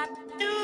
that do.